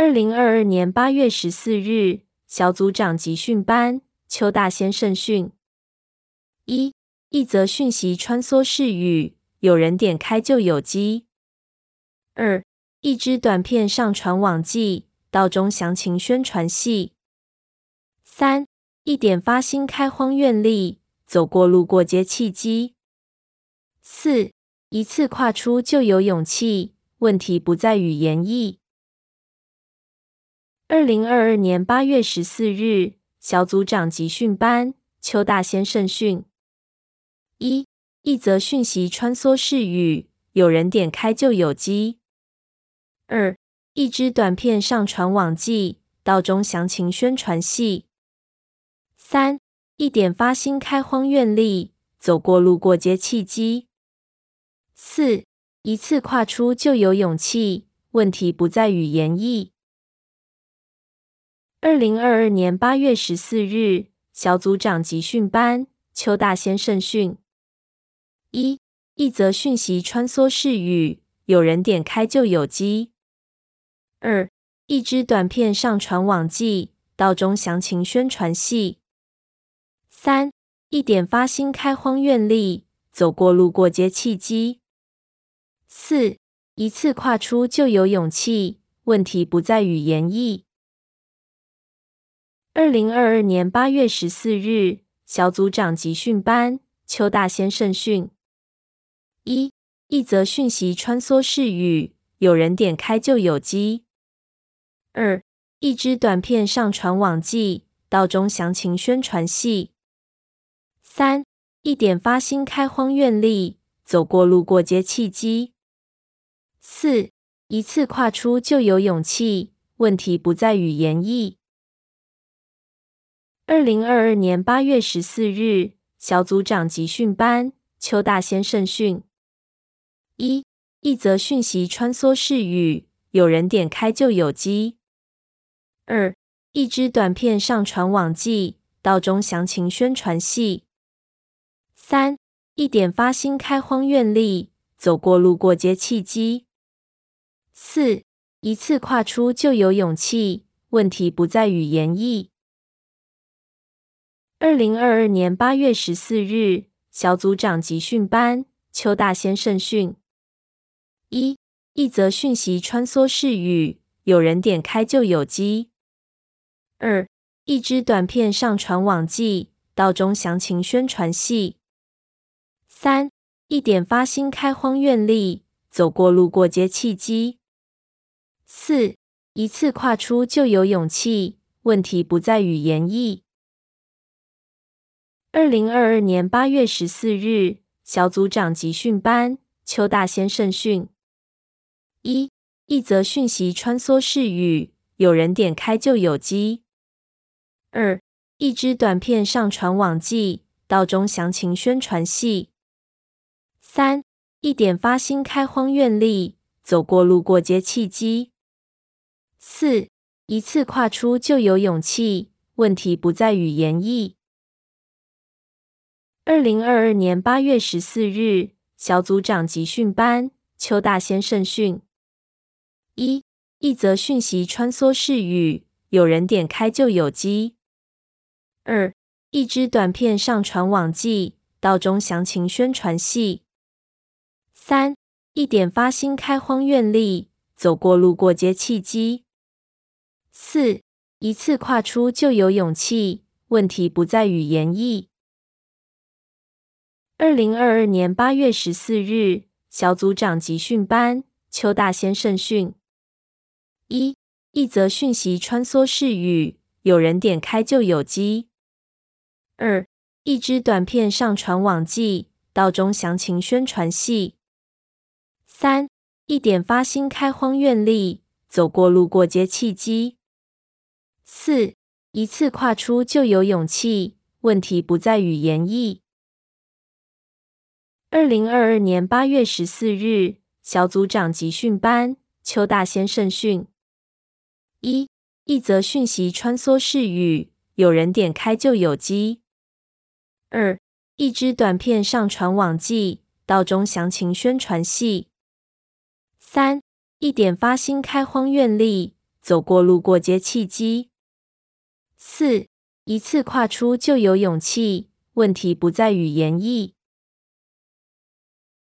二零二二年八月十四日，小组长集训班，邱大先生训。一一则讯息穿梭式语，有人点开就有机。二一支短片上传网际，道中详情宣传系。三一点发心开荒愿力，走过路过皆契机。四一次跨出就有勇气，问题不在于言义。二零二二年八月十四日，小组长集训班，邱大先生训。一一则讯息穿梭式语，有人点开就有机。二一支短片上传网际，道中详情宣传系。三一点发心开荒愿力，走过路过皆契机。四一次跨出就有勇气，问题不在于言义。二零二二年八月十四日，小组长集训班，邱大先生训。一一则讯息穿梭式语，有人点开就有机。二一支短片上传网际，道中详情宣传系。三一点发心开荒愿力，走过路过皆契机。四一次跨出就有勇气，问题不在语言义。二零二二年八月十四日，小组长集训班，邱大先生训。一一则讯息穿梭式语，有人点开就有机。二一支短片上传网际，道中详情宣传系。三一点发心开荒愿力，走过路过皆契机。四一次跨出就有勇气，问题不在于言义。二零二二年八月十四日，小组长集训班，邱大先生训。一一则讯息穿梭式语，有人点开就有机。二一支短片上传网际，道中详情宣传系。三一点发心开荒愿力，走过路过皆契机。四一次跨出就有勇气，问题不在于言义。二零二二年八月十四日，小组长集训班，邱大先生训。一一则讯息穿梭式语，有人点开就有机。二一支短片上传网际，道中详情宣传系。三一点发心开荒愿力，走过路过皆契机。四一次跨出就有勇气，问题不在于言义。二零二二年八月十四日，小组长集训班，邱大先生训。一一则讯息穿梭式语，有人点开就有机。二一支短片上传网际，道中详情宣传系。三一点发心开荒愿力，走过路过皆契机。四一次跨出就有勇气，问题不在于言义。二零二二年八月十四日，小组长集训班，邱大先生训。一一则讯息穿梭式语，有人点开就有机。二一支短片上传网际，道中详情宣传系。三一点发心开荒愿力，走过路过皆契机。四一次跨出就有勇气，问题不在于言义。二零二二年八月十四日，小组长集训班，邱大先生训。一一则讯息穿梭式语，有人点开就有机。二一支短片上传网际，道中详情宣传系。三一点发心开荒愿力，走过路过皆契机。四一次跨出就有勇气，问题不在于言义。二零二二年八月十四日，小组长集训班，邱大先生训。一一则讯息穿梭式语，有人点开就有机。二一支短片上传网际，道中详情宣传系。三一点发心开荒愿力，走过路过皆契机。四，一次跨出就有勇气。问题不在于言意。